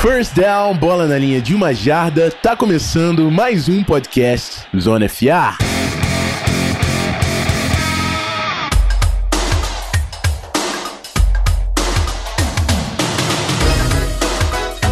First down, bola na linha de uma jarda, tá começando mais um podcast Zona FA.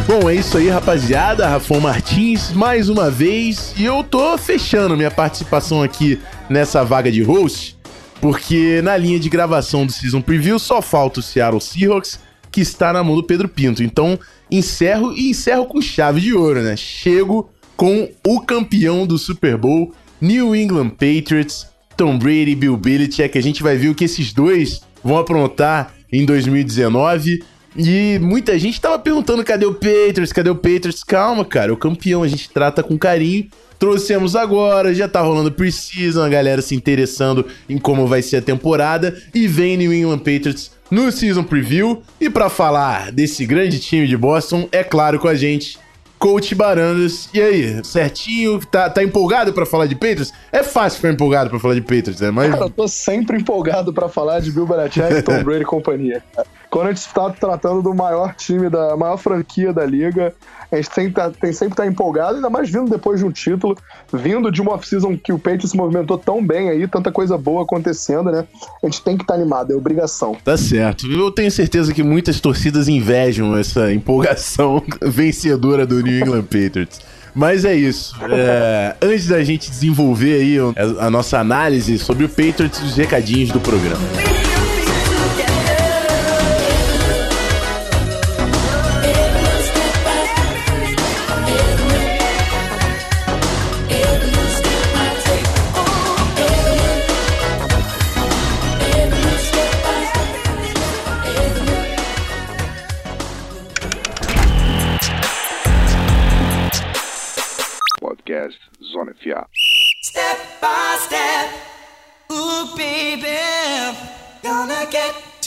Bom, é isso aí, rapaziada. Rafão Martins, mais uma vez. E eu tô fechando minha participação aqui nessa vaga de host, porque na linha de gravação do Season Preview só falta o Seattle Seahawks, que está na mão do Pedro Pinto. Então, encerro e encerro com chave de ouro, né? Chego com o campeão do Super Bowl, New England Patriots, Tom Brady, Bill Belichick. A gente vai ver o que esses dois vão aprontar em 2019. E muita gente tava perguntando cadê o Patriots, cadê o Patriots? Calma, cara, o campeão a gente trata com carinho. Trouxemos agora, já tá rolando Precision, a galera se interessando em como vai ser a temporada. E vem New England Patriots no Season Preview. E para falar desse grande time de Boston, é claro com a gente, Coach Barandas. E aí, certinho? Tá, tá empolgado para falar de Patriots? É fácil ficar empolgado para falar de Patriots, né? Mas... Cara, eu tô sempre empolgado para falar de Bill Belichick, Tom Brady e companhia. Quando a gente está tratando do maior time, da maior franquia da liga, a gente tem, tá, tem sempre tá empolgado, ainda mais vindo depois de um título, vindo de uma off-season que o Patriots se movimentou tão bem aí, tanta coisa boa acontecendo, né? A gente tem que estar tá animado, é obrigação. Tá certo. Eu tenho certeza que muitas torcidas invejam essa empolgação vencedora do New England Patriots. Mas é isso. É, antes da gente desenvolver aí a nossa análise sobre o Patriots, os recadinhos do programa.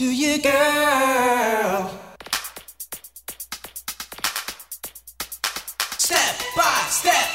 To you, girl. Step by step.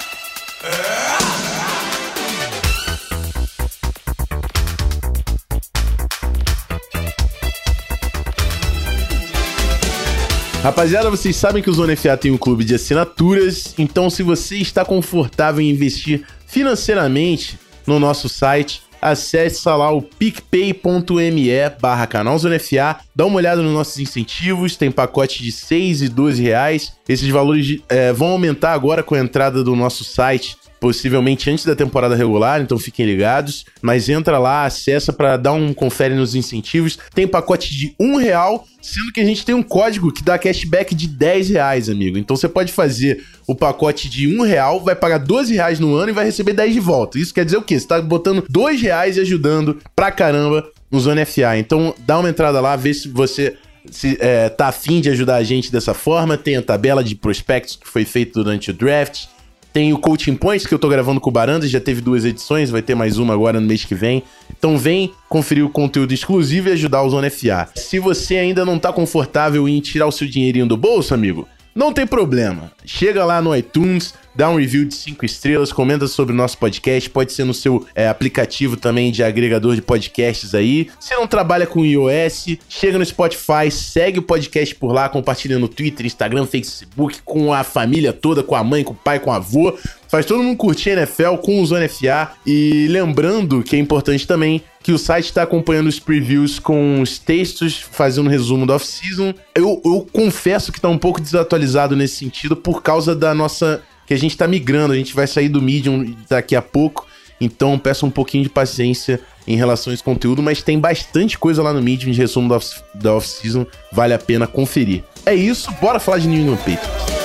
Rapaziada, vocês sabem que o Zona FA tem um clube de assinaturas, então se você está confortável em investir financeiramente no nosso site, acesse lá o picpay.me barra canalzonefa, dá uma olhada nos nossos incentivos, tem pacote de 6 e 12 reais. Esses valores é, vão aumentar agora com a entrada do nosso site possivelmente antes da temporada regular, então fiquem ligados. Mas entra lá, acessa para dar um confere nos incentivos. Tem pacote de um real, sendo que a gente tem um código que dá cashback de 10 reais, amigo. Então você pode fazer o pacote de um real, vai pagar 12 reais no ano e vai receber 10 de volta. Isso quer dizer o quê? Você tá botando 2 reais e ajudando pra caramba no Zona FA. Então dá uma entrada lá, vê se você se é, tá afim de ajudar a gente dessa forma. Tem a tabela de prospectos que foi feita durante o draft tem o Coaching Points, que eu tô gravando com o Barandas, já teve duas edições, vai ter mais uma agora no mês que vem. Então vem conferir o conteúdo exclusivo e ajudar o Zona FA. Se você ainda não tá confortável em tirar o seu dinheirinho do bolso, amigo, não tem problema. Chega lá no iTunes, dá um review de 5 estrelas, comenta sobre o nosso podcast, pode ser no seu é, aplicativo também de agregador de podcasts aí. Se não trabalha com iOS, chega no Spotify, segue o podcast por lá, compartilha no Twitter, Instagram, Facebook, com a família toda, com a mãe, com o pai, com o avô. Faz todo mundo curtir a NFL com o Zona FA. E lembrando que é importante também que o site está acompanhando os previews com os textos, fazendo um resumo da off-season. Eu, eu confesso que está um pouco desatualizado nesse sentido por causa da nossa que a gente está migrando, a gente vai sair do Medium daqui a pouco, então peço um pouquinho de paciência em relação a esse conteúdo, mas tem bastante coisa lá no Medium de resumo da off-season, vale a pena conferir. É isso, bora falar de New England Patriots.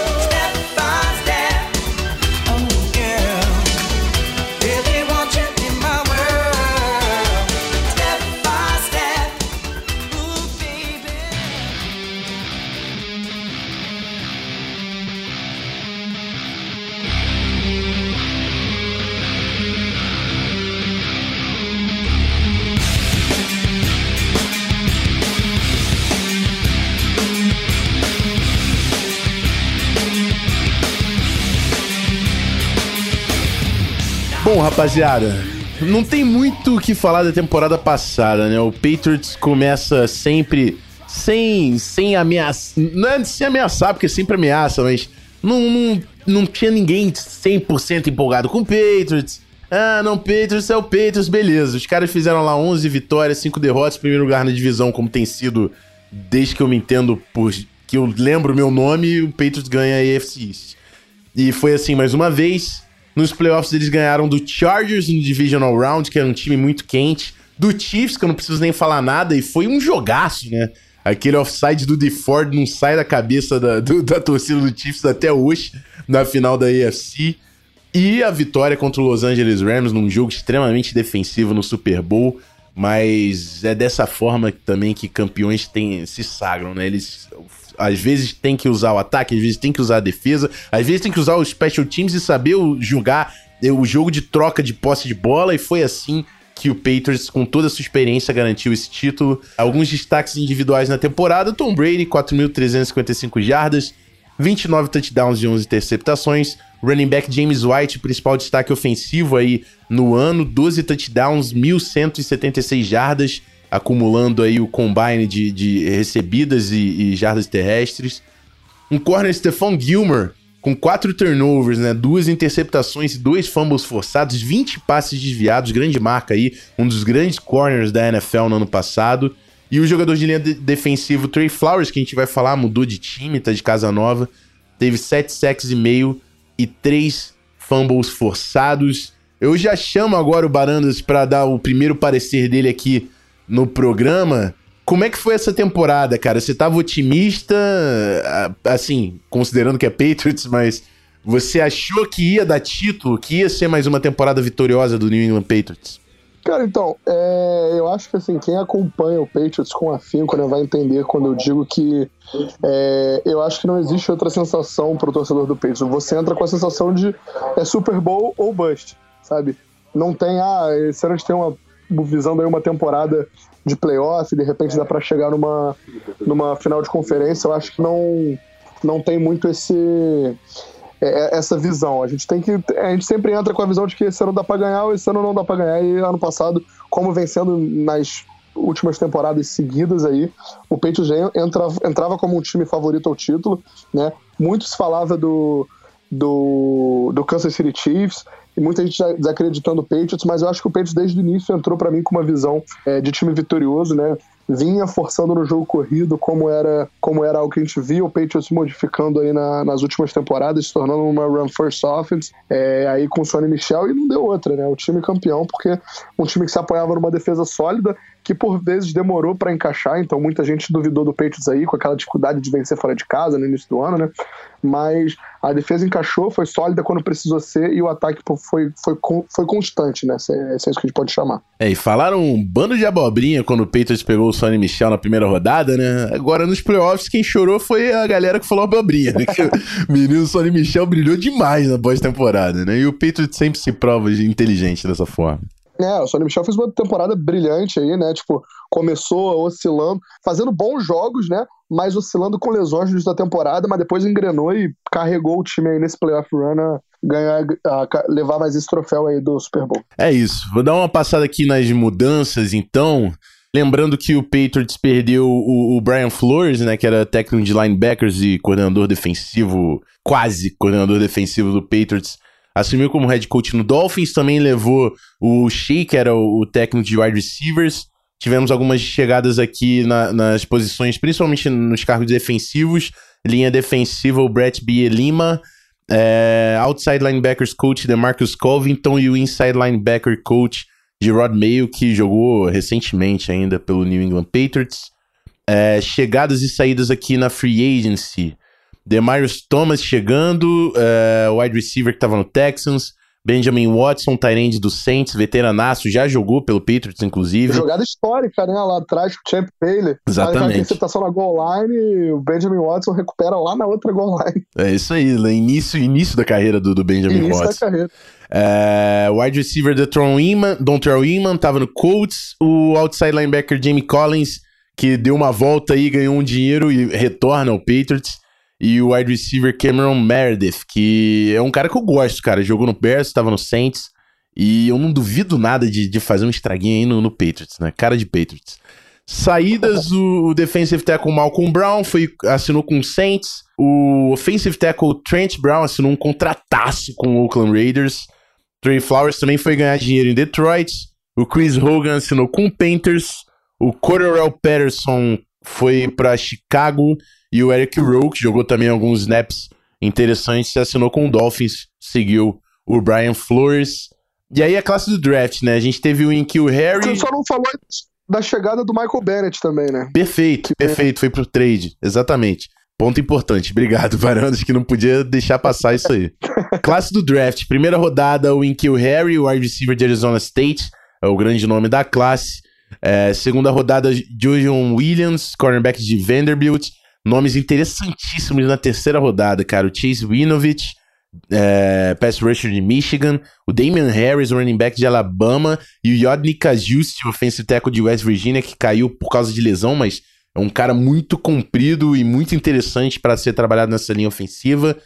Bom, rapaziada, não tem muito o que falar da temporada passada, né? O Patriots começa sempre sem, sem ameaça. Não é sem ameaçar, porque sempre ameaça, mas não, não, não tinha ninguém 100% empolgado com o Patriots. Ah, não, Patriots é o Patriots, beleza. Os caras fizeram lá 11 vitórias, 5 derrotas, primeiro lugar na divisão, como tem sido desde que eu me entendo por que eu lembro meu nome, o Patriots ganha a AFC East. E foi assim mais uma vez. Nos playoffs eles ganharam do Chargers no Divisional Round, que era um time muito quente. Do Chiefs, que eu não preciso nem falar nada, e foi um jogaço, né? Aquele offside do DeFord não sai da cabeça da, do, da torcida do Chiefs até hoje, na final da AFC. E a vitória contra o Los Angeles Rams num jogo extremamente defensivo no Super Bowl. Mas é dessa forma também que campeões tem, se sagram, né? Eles às vezes tem que usar o ataque, às vezes tem que usar a defesa, às vezes tem que usar os special teams e saber jogar o jogo de troca de posse de bola. E foi assim que o Patriots, com toda a sua experiência, garantiu esse título. Alguns destaques individuais na temporada: Tom Brady, 4.355 jardas, 29 touchdowns e 11 interceptações. Running back James White, principal destaque ofensivo aí no ano, 12 touchdowns, 1.176 jardas, acumulando aí o combine de, de recebidas e, e jardas terrestres. Um corner Stephon Gilmer, com quatro turnovers, né? Duas interceptações e dois fumbles forçados, 20 passes desviados, grande marca aí, um dos grandes corners da NFL no ano passado. E o jogador de linha de defensivo Trey Flowers, que a gente vai falar, mudou de time, tá de casa nova, teve 7 sacks e meio e três fumbles forçados. Eu já chamo agora o Barandas para dar o primeiro parecer dele aqui no programa. Como é que foi essa temporada, cara? Você tava otimista, assim, considerando que é Patriots, mas você achou que ia dar título, que ia ser mais uma temporada vitoriosa do New England Patriots? Cara, então, é, eu acho que assim, quem acompanha o Patriots com afinco né, vai entender quando eu digo que é, eu acho que não existe outra sensação pro torcedor do Patriots. Você entra com a sensação de é Super Bowl ou bust, sabe? Não tem, ah, a gente tem uma visão daí uma temporada de playoff, de repente dá para chegar numa, numa final de conferência, eu acho que não, não tem muito esse é, é, essa visão. A gente tem que. A gente sempre entra com a visão de que esse ano dá para ganhar ou esse ano não dá para ganhar. E ano passado, como vencendo nas últimas temporadas seguidas aí, o Patriots entrava, entrava como um time favorito ao título, né? Muito se falava do, do, do Kansas City Chiefs, e muita gente desacreditando o Patriots, mas eu acho que o Patriots desde o início entrou para mim com uma visão é, de time vitorioso, né? Vinha forçando no jogo corrido, como era, como era algo que a gente via o Patriots modificando aí na, nas últimas temporadas, se tornando uma run first offense, é, aí com o Sonny Michel, e não deu outra, né? O time campeão, porque um time que se apoiava numa defesa sólida, que por vezes demorou para encaixar, então muita gente duvidou do Patriots aí, com aquela dificuldade de vencer fora de casa no início do ano, né? Mas a defesa encaixou, foi sólida quando precisou ser, e o ataque foi, foi, foi constante, né? É, é isso que a gente pode chamar. É, e falaram um bando de abobrinha quando o Patriots pegou o Sonny Michel na primeira rodada, né? Agora nos playoffs, quem chorou foi a galera que falou abobrinha, né? Que o menino Sonny Michel brilhou demais na pós-temporada, né? E o Patriots sempre se prova inteligente dessa forma. É, o Sonny Michel fez uma temporada brilhante aí, né? Tipo, começou oscilando, fazendo bons jogos, né? Mas oscilando com lesões no da temporada, mas depois engrenou e carregou o time aí nesse playoff run a ganhar, a levar mais esse troféu aí do Super Bowl. É isso. Vou dar uma passada aqui nas mudanças, então. Lembrando que o Patriots perdeu o, o, Brian Flores, né, que era técnico de linebackers e coordenador defensivo, quase coordenador defensivo do Patriots, assumiu como head coach no Dolphins, também levou o Shea, que era o, o técnico de wide receivers. Tivemos algumas chegadas aqui na, nas posições, principalmente nos cargos defensivos. Linha defensiva, o Brett Bielima. É, outside linebackers coach, DeMarcus Covington. E o inside linebacker coach, de Rod Mayo, que jogou recentemente ainda pelo New England Patriots. É, chegadas e saídas aqui na free agency. Demarius Thomas chegando, uh, wide receiver que estava no Texans. Benjamin Watson, Tyrande do Saints, veteranaço, já jogou pelo Patriots, inclusive. Jogada histórica, né? Lá atrás com o Champ Bailey. Exatamente. A interceptação na goal line, o Benjamin Watson recupera lá na outra goal line. É isso aí, início, início da carreira do, do Benjamin início Watson. Início da carreira. É, wide receiver Don Inman, Dontrell Inman, tava no Colts. O outside linebacker Jamie Collins, que deu uma volta aí, ganhou um dinheiro e retorna ao Patriots e o wide receiver Cameron Meredith, que é um cara que eu gosto, cara. Jogou no Bears, estava no Saints. E eu não duvido nada de, de fazer um estraguinho aí no, no, Patriots, né? Cara de Patriots. Saídas, o defensive tackle Malcolm Brown foi, assinou com o Saints. O offensive tackle Trent Brown assinou um contrataço com o Oakland Raiders. Trey Flowers também foi ganhar dinheiro em Detroit. O Chris Hogan assinou com o Panthers. O Cordell Patterson foi para Chicago. E o Eric Rowe, que jogou também alguns snaps interessantes, assinou com o Dolphins. Seguiu o Brian Flores. E aí a classe do draft, né? A gente teve o Inkil Harry. Você só não falou da chegada do Michael Bennett também, né? Perfeito, perfeito. Foi pro trade, exatamente. Ponto importante. Obrigado, Varandas, que não podia deixar passar isso aí. classe do draft. Primeira rodada, o Inkil Harry, o wide receiver de Arizona State. É o grande nome da classe. É, segunda rodada, Julian Williams, cornerback de Vanderbilt. Nomes interessantíssimos na terceira rodada, cara. O Chase Winovich, é, pass rusher de Michigan, o Damian Harris, running back de Alabama, e o Yodny Kajusti, offensive tackle de West Virginia, que caiu por causa de lesão, mas é um cara muito comprido e muito interessante para ser trabalhado nessa linha ofensiva.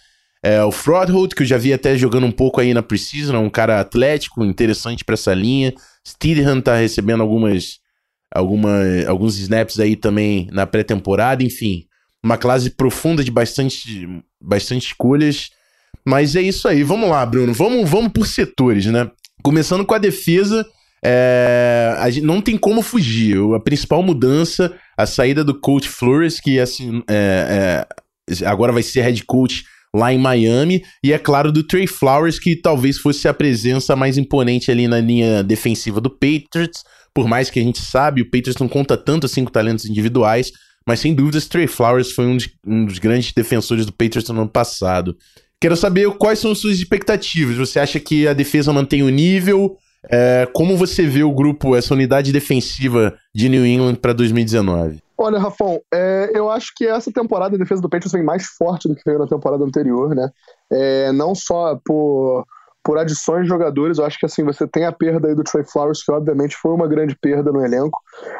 É, o Frodholt, que eu já vi até jogando um pouco aí na Precision, é um cara atlético, interessante para essa linha. Steedham tá recebendo algumas, alguma, alguns snaps aí também na pré-temporada, enfim. Uma classe profunda de bastante, bastante escolhas. Mas é isso aí. Vamos lá, Bruno. Vamos, vamos por setores, né? Começando com a defesa. É, a gente, não tem como fugir. A principal mudança, a saída do coach Flores, que assim, é, é, agora vai ser head coach lá em Miami, e é claro do Trey Flowers, que talvez fosse a presença mais imponente ali na linha defensiva do Patriots, por mais que a gente sabe, o Patriots não conta tanto assim com talentos individuais, mas sem dúvidas Trey Flowers foi um dos, um dos grandes defensores do Patriots no ano passado. Quero saber quais são suas expectativas. Você acha que a defesa mantém o nível? É, como você vê o grupo, essa unidade defensiva de New England para 2019? Olha, Rafão, é, eu acho que essa temporada a defesa do Patriots vem mais forte do que veio na temporada anterior, né? É, não só por por adições de jogadores, eu acho que assim, você tem a perda aí do Trey Flowers, que obviamente foi uma grande perda no elenco,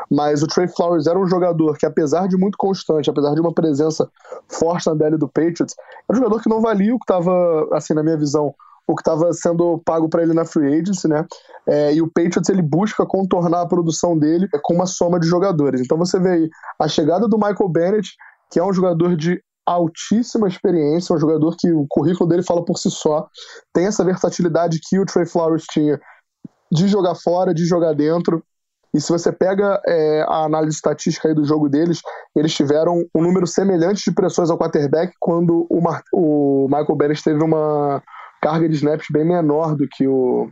mas o Trey Flowers era um jogador que, apesar de muito constante, apesar de uma presença forte na DL do Patriots, era um jogador que não valia o que estava, assim, na minha visão, o que estava sendo pago para ele na free agency, né? É, e o Patriots ele busca contornar a produção dele com uma soma de jogadores. Então você vê aí a chegada do Michael Bennett, que é um jogador de altíssima experiência, um jogador que o currículo dele fala por si só, tem essa versatilidade que o Trey Flowers tinha de jogar fora, de jogar dentro. E se você pega é, a análise estatística do jogo deles, eles tiveram um número semelhante de pressões ao quarterback quando o, Mar o Michael Bennett teve uma carga de snaps bem menor do que o,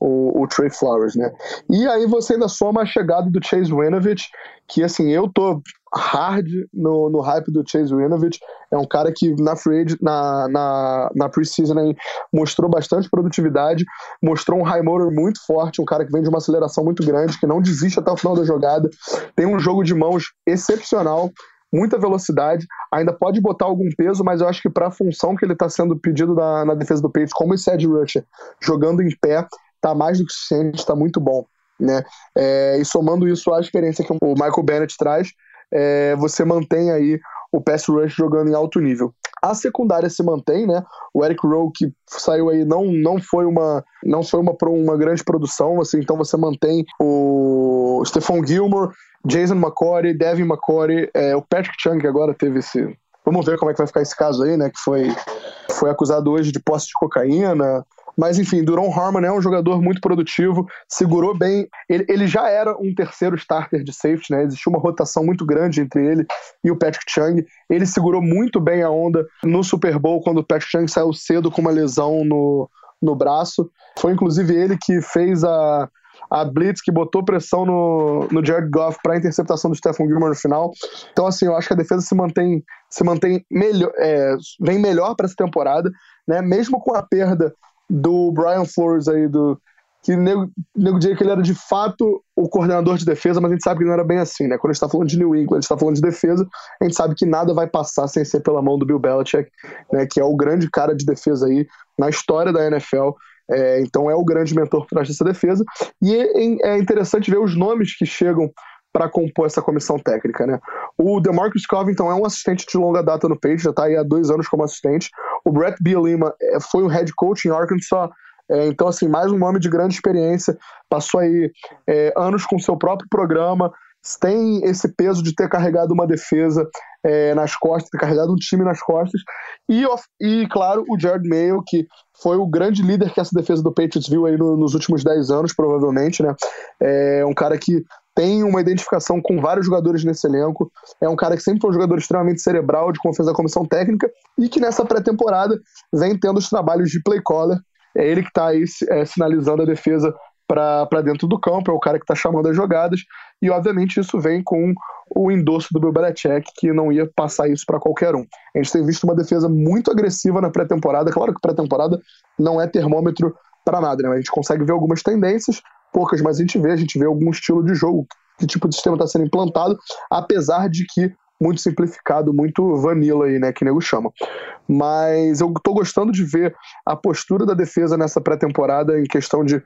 o, o, Trey Flowers, né? E aí você ainda soma a chegada do Chase Winovich, que assim, eu tô hard no, no hype do Chase Winovich. É um cara que na free na, na, na preseason mostrou bastante produtividade, mostrou um high motor muito forte, um cara que vem de uma aceleração muito grande, que não desiste até o final da jogada, tem um jogo de mãos excepcional, muita velocidade, ainda pode botar algum peso, mas eu acho que para a função que ele está sendo pedido na, na defesa do Patriots, como esse edge rusher, jogando em pé, tá mais do que suficiente, está muito bom. Né? É, e somando isso à experiência que o Michael Bennett traz, é, você mantém aí o pass rush jogando em alto nível. A secundária se mantém, né? O Eric Rowe que saiu aí não, não foi uma não foi uma, uma grande produção, assim, então você mantém o Stephon Gilmore, Jason McCory, Devin McCory, é, o Patrick Chung que agora teve esse Vamos ver como é que vai ficar esse caso aí, né? Que foi, foi acusado hoje de posse de cocaína. Mas enfim, Duron Harmon é um jogador muito produtivo, segurou bem. Ele, ele já era um terceiro starter de safety, né? Existia uma rotação muito grande entre ele e o Patrick Chung. Ele segurou muito bem a onda no Super Bowl quando o Patrick Chung saiu cedo com uma lesão no, no braço. Foi inclusive ele que fez a, a blitz que botou pressão no, no Jared Goff para a interceptação do Stephen Gilmore no final. Então, assim, eu acho que a defesa se mantém, se mantém melhor, é, vem melhor para essa temporada, né? Mesmo com a perda do Brian Flores aí, do que nego, nego diria que ele era de fato o coordenador de defesa, mas a gente sabe que não era bem assim, né? Quando a gente tá falando de New England, a gente tá falando de defesa, a gente sabe que nada vai passar sem ser pela mão do Bill Belichick, né? Que é o grande cara de defesa aí na história da NFL. É, então é o grande mentor por trás dessa defesa. E é, é interessante ver os nomes que chegam para compor essa comissão técnica, né? O DeMarcus Covington é um assistente de longa data no Patriots, já está aí há dois anos como assistente. O Brett Bielema é, foi um head coach em Arkansas, é, então assim mais um nome de grande experiência, passou aí é, anos com seu próprio programa, tem esse peso de ter carregado uma defesa é, nas costas, ter carregado um time nas costas. E, e, claro, o Jared Mayo, que foi o grande líder que essa defesa do Patriots viu aí no, nos últimos 10 anos, provavelmente, né? É um cara que tem uma identificação com vários jogadores nesse elenco. É um cara que sempre foi um jogador extremamente cerebral, de confiança da comissão técnica, e que nessa pré-temporada vem tendo os trabalhos de play caller. É ele que está aí é, sinalizando a defesa para dentro do campo, é o cara que está chamando as jogadas, e obviamente isso vem com o endosso do Bill Belichick, que não ia passar isso para qualquer um. A gente tem visto uma defesa muito agressiva na pré-temporada, claro que pré-temporada não é termômetro para nada, né? A gente consegue ver algumas tendências, poucas, mas a gente vê, a gente vê algum estilo de jogo, que tipo de sistema está sendo implantado, apesar de que muito simplificado, muito vanilla aí, né, que nego chama. Mas eu tô gostando de ver a postura da defesa nessa pré-temporada em questão de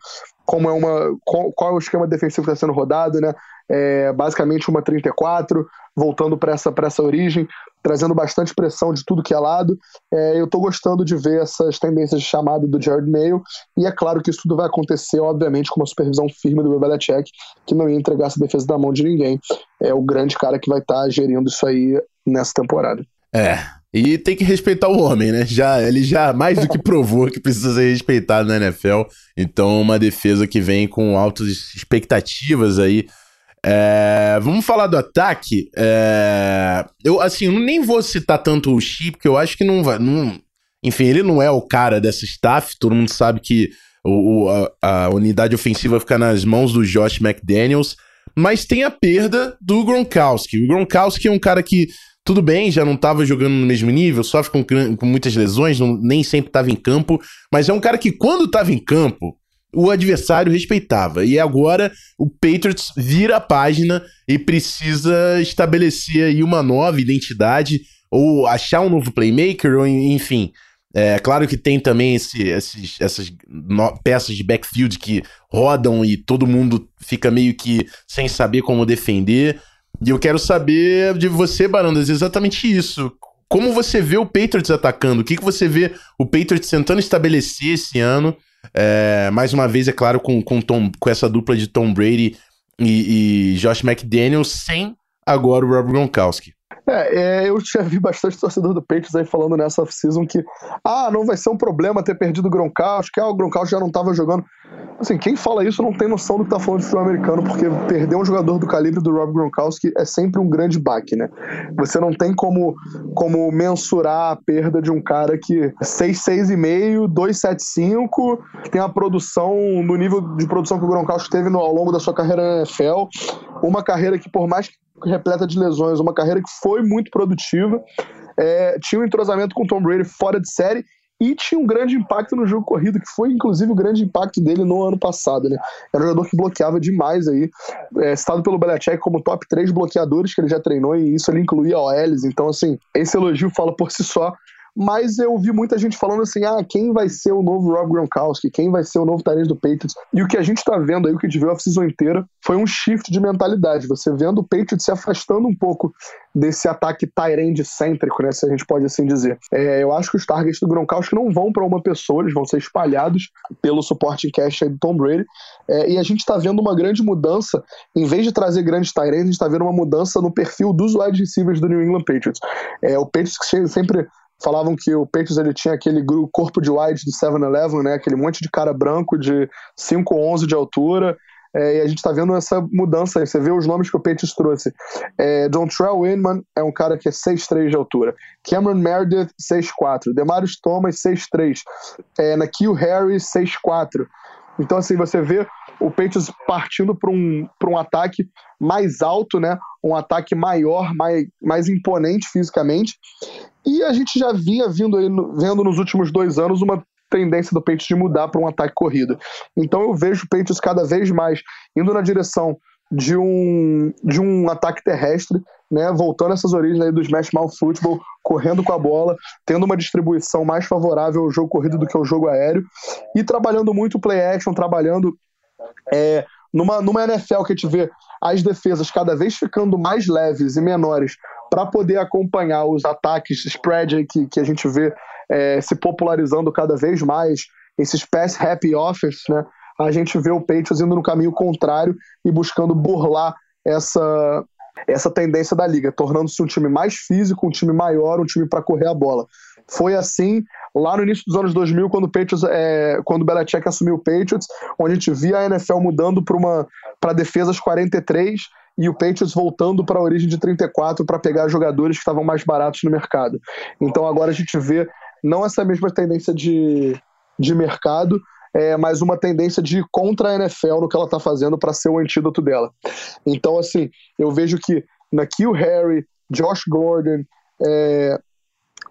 como é uma qual, é o esquema defensivo que está sendo rodado, né? É basicamente uma 34, voltando para essa, essa origem, trazendo bastante pressão de tudo que é lado. É, eu estou gostando de ver essas tendências de chamada do Jared Mayo, e é claro que isso tudo vai acontecer, obviamente, com uma supervisão firme do Belichick, que não ia entregar essa defesa da mão de ninguém. É o grande cara que vai estar tá gerindo isso aí nessa temporada. É, e tem que respeitar o homem, né? Já, ele já mais do que provou que precisa ser respeitado na NFL. Então, uma defesa que vem com altas expectativas aí é, vamos falar do ataque. É, eu, assim, eu nem vou citar tanto o Chip, porque eu acho que não vai. Não, enfim, ele não é o cara dessa staff. Todo mundo sabe que o, a, a, unidade ofensiva fica nas mãos do Josh McDaniels. Mas tem a perda do Gronkowski. O Gronkowski é um cara que, tudo bem, já não estava jogando no mesmo nível, sofre com, com muitas lesões, não, nem sempre estava em campo. Mas é um cara que, quando estava em campo, o adversário respeitava. E agora o Patriots vira a página e precisa estabelecer aí uma nova identidade ou achar um novo playmaker, ou enfim. É claro que tem também esse, esses, essas peças de backfield que rodam e todo mundo fica meio que sem saber como defender. E eu quero saber de você, Barandas, exatamente isso. Como você vê o Patriots atacando? O que, que você vê o Patriots tentando estabelecer esse ano? É, mais uma vez, é claro, com, com, Tom, com essa dupla de Tom Brady e, e Josh McDaniels, sem agora o Rob Gronkowski. É, é, eu já vi bastante torcedor do Patriots aí falando nessa off-season que ah, não vai ser um problema ter perdido o Gronkowski, que ah, o Gronkowski já não estava jogando. Assim, quem fala isso não tem noção do que tá falando de futebol americano, porque perder um jogador do calibre do Rob Gronkowski é sempre um grande baque, né? Você não tem como, como mensurar a perda de um cara que 6, 6,5, 2,75, que tem a produção no nível de produção que o Gronkowski teve no, ao longo da sua carreira na NFL, uma carreira que por mais que repleta de lesões, uma carreira que foi muito produtiva, é, tinha um entrosamento com Tom Brady fora de série e tinha um grande impacto no jogo corrido, que foi inclusive o grande impacto dele no ano passado, né? Era um jogador que bloqueava demais aí, é, citado pelo Belichick como top 3 bloqueadores que ele já treinou, e isso ele incluía OLs, então assim, esse elogio fala por si só, mas eu vi muita gente falando assim: ah, quem vai ser o novo Rob Gronkowski? Quem vai ser o novo talento do Patriots? E o que a gente tá vendo aí, o que a gente viu a season inteira, foi um shift de mentalidade. Você vendo o Patriots se afastando um pouco desse ataque Tyrande cêntrico, né, se a gente pode assim dizer. É, eu acho que os targets do Gronkowski não vão para uma pessoa, eles vão ser espalhados pelo suporte em cash aí do Tom Brady. É, e a gente está vendo uma grande mudança, em vez de trazer grandes Tyrands, a gente está vendo uma mudança no perfil dos wide receivers do New England Patriots. É, o Patriots sempre falavam que o Patriots ele tinha aquele corpo de wide do 7-Eleven, né? Aquele monte de cara branco de 5'11 de altura. É, e a gente está vendo essa mudança aí. Você vê os nomes que o Patriots trouxe. É, Dontrell Inman é um cara que é 6'3 de altura. Cameron Meredith, 6'4. Demarius Thomas, 6'3. É, Nakil Harry, 6'4. Então, assim, você vê o Patriots partindo para um, um ataque mais alto, né? Um ataque maior, mais, mais imponente fisicamente. E a gente já vinha vindo aí, vendo nos últimos dois anos uma tendência do Patriots de mudar para um ataque corrido. Então eu vejo o Patriots cada vez mais indo na direção de um, de um ataque terrestre, né, voltando essas origens aí do Smash Mouth Football, correndo com a bola, tendo uma distribuição mais favorável ao jogo corrido do que ao jogo aéreo, e trabalhando muito play action, trabalhando é, numa, numa NFL que a gente vê as defesas cada vez ficando mais leves e menores para poder acompanhar os ataques spread que, que a gente vê é, se popularizando cada vez mais, esses pass happy offers, né? A gente vê o Patriots indo no caminho contrário e buscando burlar essa, essa tendência da liga, tornando-se um time mais físico, um time maior, um time para correr a bola. Foi assim lá no início dos anos 2000, quando o Patriots, é, quando Belichick assumiu o Patriots, onde a gente via a NFL mudando para defesas 43 e o Patriots voltando para a origem de 34 para pegar jogadores que estavam mais baratos no mercado. Então agora a gente vê não essa mesma tendência de, de mercado, é, mas uma tendência de ir contra a NFL no que ela está fazendo para ser o antídoto dela. Então, assim, eu vejo que Nakil Harry, Josh Gordon, é,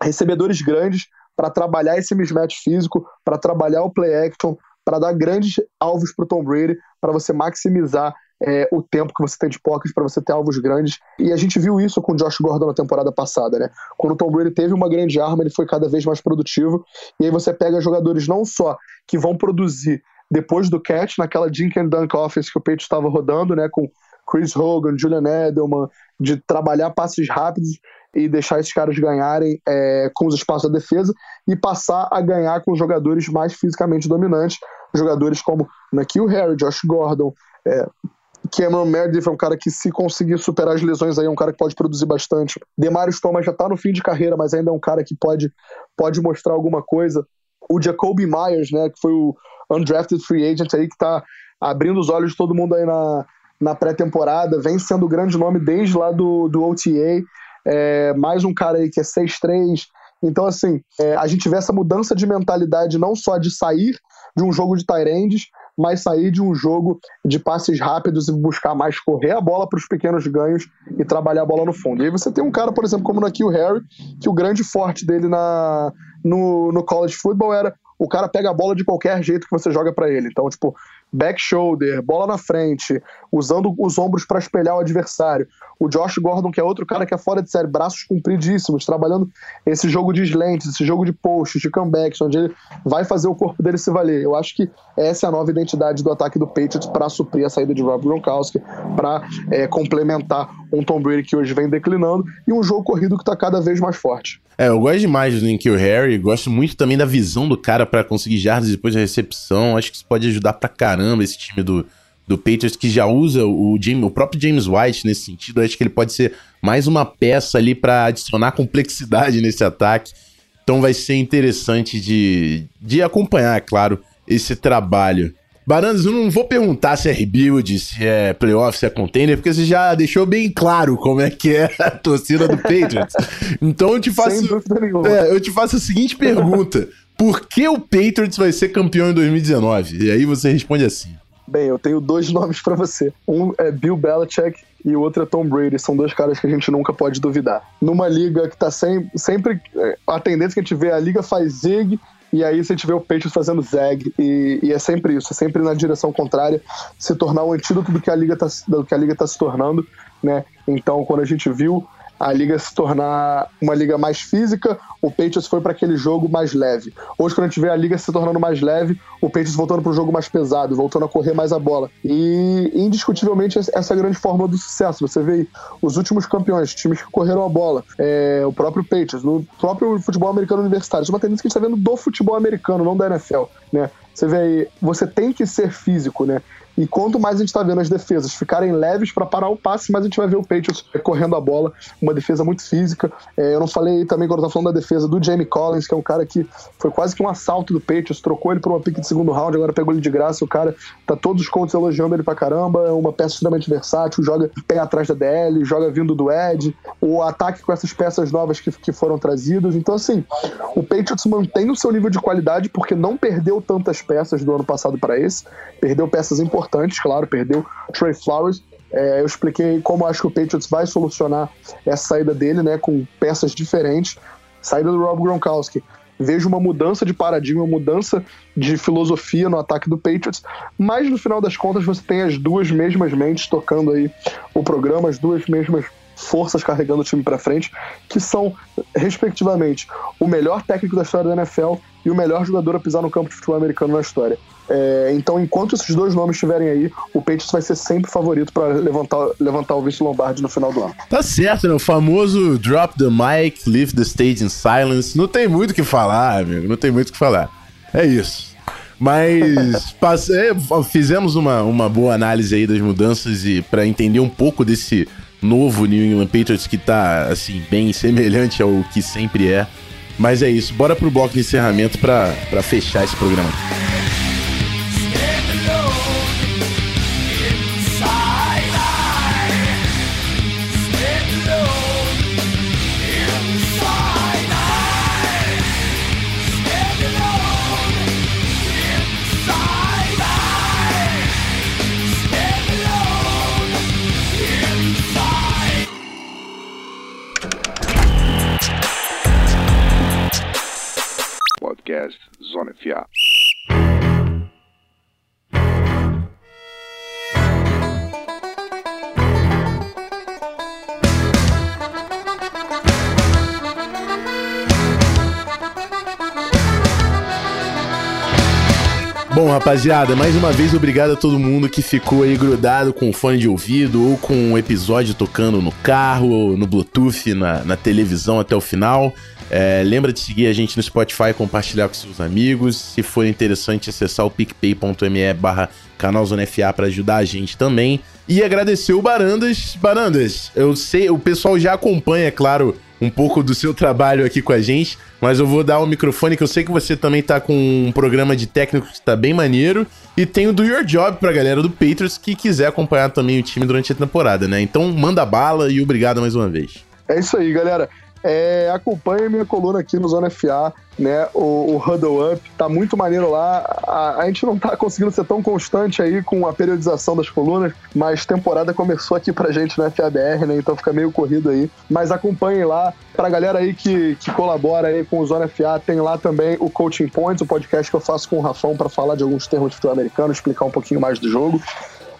recebedores grandes para trabalhar esse mismatch físico, para trabalhar o play action, para dar grandes alvos para o Tom Brady, para você maximizar é, o tempo que você tem de pocket para você ter alvos grandes. E a gente viu isso com o Josh Gordon na temporada passada, né? Quando o Tom Brady teve uma grande arma, ele foi cada vez mais produtivo. E aí você pega jogadores não só que vão produzir depois do catch, naquela dink and dunk offense que o Peyton estava rodando, né? Com Chris Hogan, Julian Edelman, de trabalhar passes rápidos e deixar esses caras ganharem é, com os espaços da defesa e passar a ganhar com jogadores mais fisicamente dominantes, jogadores como Nakil Harry, Josh Gordon, é, Cameron Meredith é um cara que, se conseguir superar as lesões aí, é um cara que pode produzir bastante. Demarius Thomas já tá no fim de carreira, mas ainda é um cara que pode, pode mostrar alguma coisa. O Jacoby Myers, né, que foi o undrafted free agent aí, que tá abrindo os olhos de todo mundo aí na, na pré-temporada, vem sendo o grande nome desde lá do, do OTA. É, mais um cara aí que é 6'3". Então, assim, é, a gente vê essa mudança de mentalidade não só de sair de um jogo de Tyrands, mas sair de um jogo de passes rápidos e buscar mais correr a bola para os pequenos ganhos e trabalhar a bola no fundo. E aí você tem um cara, por exemplo, como o Harry, que o grande forte dele na, no, no college football era o cara pega a bola de qualquer jeito que você joga para ele. Então, tipo, back shoulder, bola na frente, usando os ombros para espelhar o adversário. O Josh Gordon, que é outro cara que é fora de série, braços compridíssimos, trabalhando esse jogo de slants, esse jogo de posts, de comebacks, onde ele vai fazer o corpo dele se valer. Eu acho que essa é a nova identidade do ataque do Patriots para suprir a saída de Rob Gronkowski, para é, complementar um Tom Brady que hoje vem declinando e um jogo corrido que está cada vez mais forte. É, eu gosto demais do Nikhil Harry, gosto muito também da visão do cara para conseguir jardas depois da recepção. Acho que isso pode ajudar pra caramba esse time do, do Patriots, que já usa o, James, o próprio James White nesse sentido. Acho que ele pode ser mais uma peça ali para adicionar complexidade nesse ataque. Então vai ser interessante de, de acompanhar, é claro, esse trabalho. Barandas, eu não vou perguntar se é rebuild, se é playoff, se é contender, porque você já deixou bem claro como é que é a torcida do Patriots. Então eu te faço. É, eu te faço a seguinte pergunta: Por que o Patriots vai ser campeão em 2019? E aí você responde assim. Bem, eu tenho dois nomes para você. Um é Bill Belichick e o outro é Tom Brady. São dois caras que a gente nunca pode duvidar. Numa liga que tá sem, sempre. É, a tendência que a gente vê, a liga faz zig e aí você vê o Patriots fazendo zag, e, e, é sempre isso, é sempre na direção contrária, se tornar um antídoto do que a liga está tá se tornando, né? Então, quando a gente viu a liga se tornar uma liga mais física, o Patriots foi para aquele jogo mais leve. Hoje, quando a gente vê a liga se tornando mais leve, o Patriots voltando para o jogo mais pesado, voltando a correr mais a bola. E, indiscutivelmente, essa é a grande fórmula do sucesso. Você vê os últimos campeões, times que correram a bola, é, o próprio Patriots, no próprio futebol americano universitário. Isso é uma tendência que a gente está vendo do futebol americano, não da NFL, né? Você vê aí, você tem que ser físico, né? E quanto mais a gente está vendo as defesas ficarem leves para parar o passe, mais a gente vai ver o Patriots correndo a bola, uma defesa muito física. É, eu não falei também quando eu estava falando da defesa do Jamie Collins, que é um cara que foi quase que um assalto do Patriots, trocou ele por uma pique de segundo round, agora pegou ele de graça. O cara tá todos os contos elogiando ele pra caramba, é uma peça extremamente versátil, joga pé atrás da DL, joga vindo do Ed, o ataque com essas peças novas que, que foram trazidas. Então, assim, o Patriots mantém o seu nível de qualidade porque não perdeu tantas peças do ano passado para esse, perdeu peças importantes importantes, claro, perdeu Trey Flowers. É, eu expliquei como acho que o Patriots vai solucionar essa saída dele, né, com peças diferentes. Saída do Rob Gronkowski. Vejo uma mudança de paradigma, uma mudança de filosofia no ataque do Patriots, mas no final das contas você tem as duas mesmas mentes tocando aí o programa, as duas mesmas forças carregando o time para frente, que são, respectivamente, o melhor técnico da história da NFL e o melhor jogador a pisar no campo de futebol americano na história. É, então, enquanto esses dois nomes estiverem aí, o Patriots vai ser sempre favorito para levantar, levantar o Vince Lombardi no final do ano. Tá certo, né? O famoso drop the mic, leave the stage in silence. Não tem muito o que falar, amigo. Não tem muito o que falar. É isso. Mas passe... É, fizemos uma, uma boa análise aí das mudanças e para entender um pouco desse novo New England Patriots que tá assim bem semelhante ao que sempre é. Mas é isso, bora pro bloco de encerramento para fechar esse programa. Rapaziada, mais uma vez obrigado a todo mundo que ficou aí grudado com fone de ouvido ou com o um episódio tocando no carro, ou no Bluetooth, na, na televisão até o final. É, lembra de seguir a gente no Spotify, compartilhar com seus amigos. Se for interessante, acessar o picpay.me barra canal Zona FA para ajudar a gente também. E agradecer o Barandas. Barandas, eu sei, o pessoal já acompanha, é claro, um pouco do seu trabalho aqui com a gente, mas eu vou dar o microfone, que eu sei que você também tá com um programa de técnico que tá bem maneiro, e tem o Do Your Job pra galera do Patriots que quiser acompanhar também o time durante a temporada, né? Então manda bala e obrigado mais uma vez. É isso aí, galera. É, acompanhe minha coluna aqui no Zona FA, né? O, o Huddle Up tá muito maneiro lá. A, a, gente não tá conseguindo ser tão constante aí com a periodização das colunas, mas temporada começou aqui pra gente no FABR, né? Então fica meio corrido aí. Mas acompanhem lá. Pra galera aí que, que colabora aí com o Zona FA, tem lá também o Coaching Points, o podcast que eu faço com o Rafão para falar de alguns termos de futebol americano, explicar um pouquinho mais do jogo.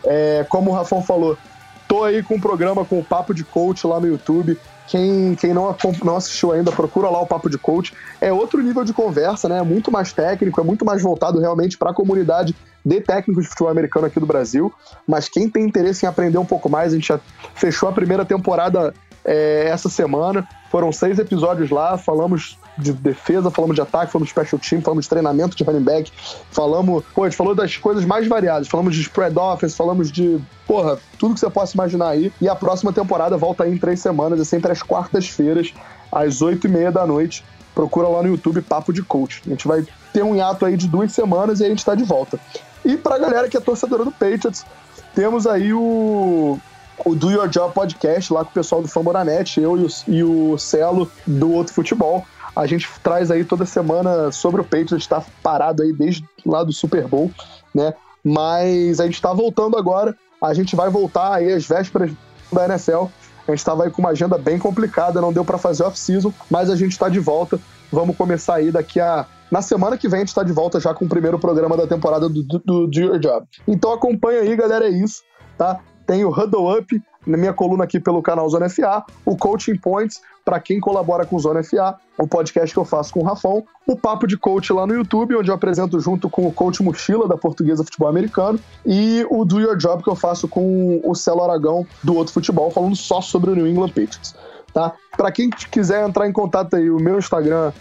É, como o Rafão falou, tô aí com um programa com o Papo de Coach lá no YouTube. Quem, quem não, não assistiu ainda, procura lá o Papo de Coach. É outro nível de conversa, né? É muito mais técnico, é muito mais voltado realmente para a comunidade de técnicos de futebol americano aqui do Brasil. Mas quem tem interesse em aprender um pouco mais, a gente já fechou a primeira temporada é, essa semana. Foram seis episódios lá, falamos de defesa, falamos de ataque, falamos de special team, falamos de treinamento de running back, falamos, pô, a gente falou das coisas mais variadas, falamos de spread offense, falamos de, porra, tudo que você possa imaginar aí. E a próxima temporada volta aí em três semanas, é sempre às quartas-feiras, às oito e meia da noite. Procura lá no YouTube Papo de Coach. A gente vai ter um hiato aí de duas semanas e a gente tá de volta. E pra galera que é torcedora do Patriots, temos aí o o Do Your Job Podcast lá com o pessoal do Famboranet, eu e o, e o Celo do Outro Futebol. A gente traz aí toda semana sobre o Patriots, está parado aí desde lá do Super Bowl, né? Mas a gente está voltando agora, a gente vai voltar aí às vésperas da NFL. A gente estava aí com uma agenda bem complicada, não deu para fazer off-season, mas a gente está de volta. Vamos começar aí daqui a. Na semana que vem a gente está de volta já com o primeiro programa da temporada do, do, do Your Job. Então acompanha aí, galera, é isso, tá? Tem o Huddle Up na minha coluna aqui pelo canal Zona FA, o Coaching Points, para quem colabora com Zona FA, o podcast que eu faço com o Rafão, o Papo de Coach lá no YouTube, onde eu apresento junto com o Coach Mochila, da Portuguesa Futebol Americano, e o Do Your Job, que eu faço com o Celo Aragão, do Outro Futebol, falando só sobre o New England Patriots. Tá? Para quem quiser entrar em contato aí, o meu Instagram,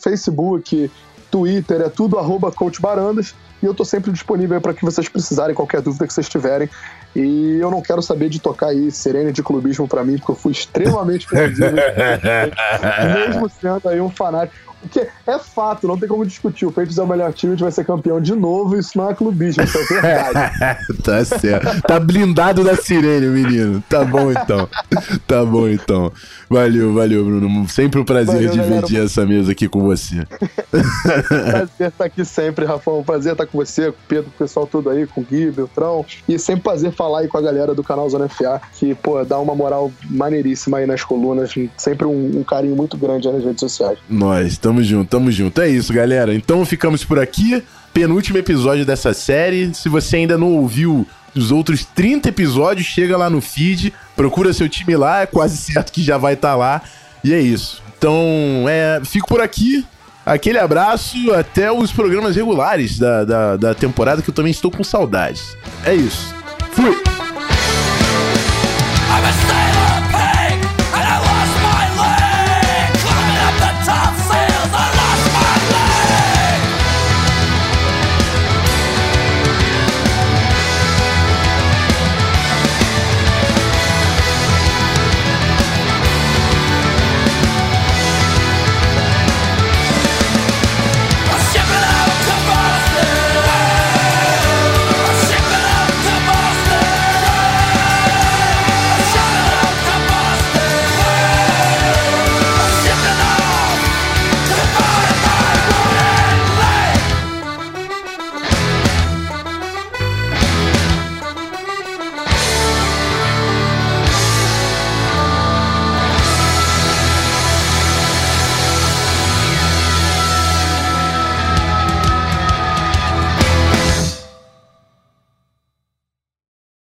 Facebook, Twitter, é tudo arroba Coach Barandas. E eu tô sempre disponível para que vocês precisarem, qualquer dúvida que vocês tiverem. E eu não quero saber de tocar aí Serene de clubismo para mim, porque eu fui extremamente perdido. mesmo sendo aí um fanático. Porque é fato, não tem como discutir. O Patriots é o melhor time, a gente vai ser campeão de novo. Isso não é clubismo, isso é verdade. tá certo. Tá blindado da sirene, menino. Tá bom então. Tá bom então. Valeu, valeu, Bruno. Sempre um prazer valeu, dividir galera. essa mesa aqui com você. prazer estar aqui sempre, Rafão. Prazer estar com você, com o Pedro, com o pessoal todo aí, com o Gui, Beltrão. E sempre prazer falar aí com a galera do canal Zona FA, que, pô, dá uma moral maneiríssima aí nas colunas. Sempre um, um carinho muito grande nas redes sociais. Nós, estamos Tamo junto, tamo junto. É isso, galera. Então ficamos por aqui. Penúltimo episódio dessa série. Se você ainda não ouviu os outros 30 episódios, chega lá no feed, procura seu time lá, é quase certo que já vai estar tá lá. E é isso. Então, é, fico por aqui. Aquele abraço, até os programas regulares da, da, da temporada, que eu também estou com saudades. É isso. Fui!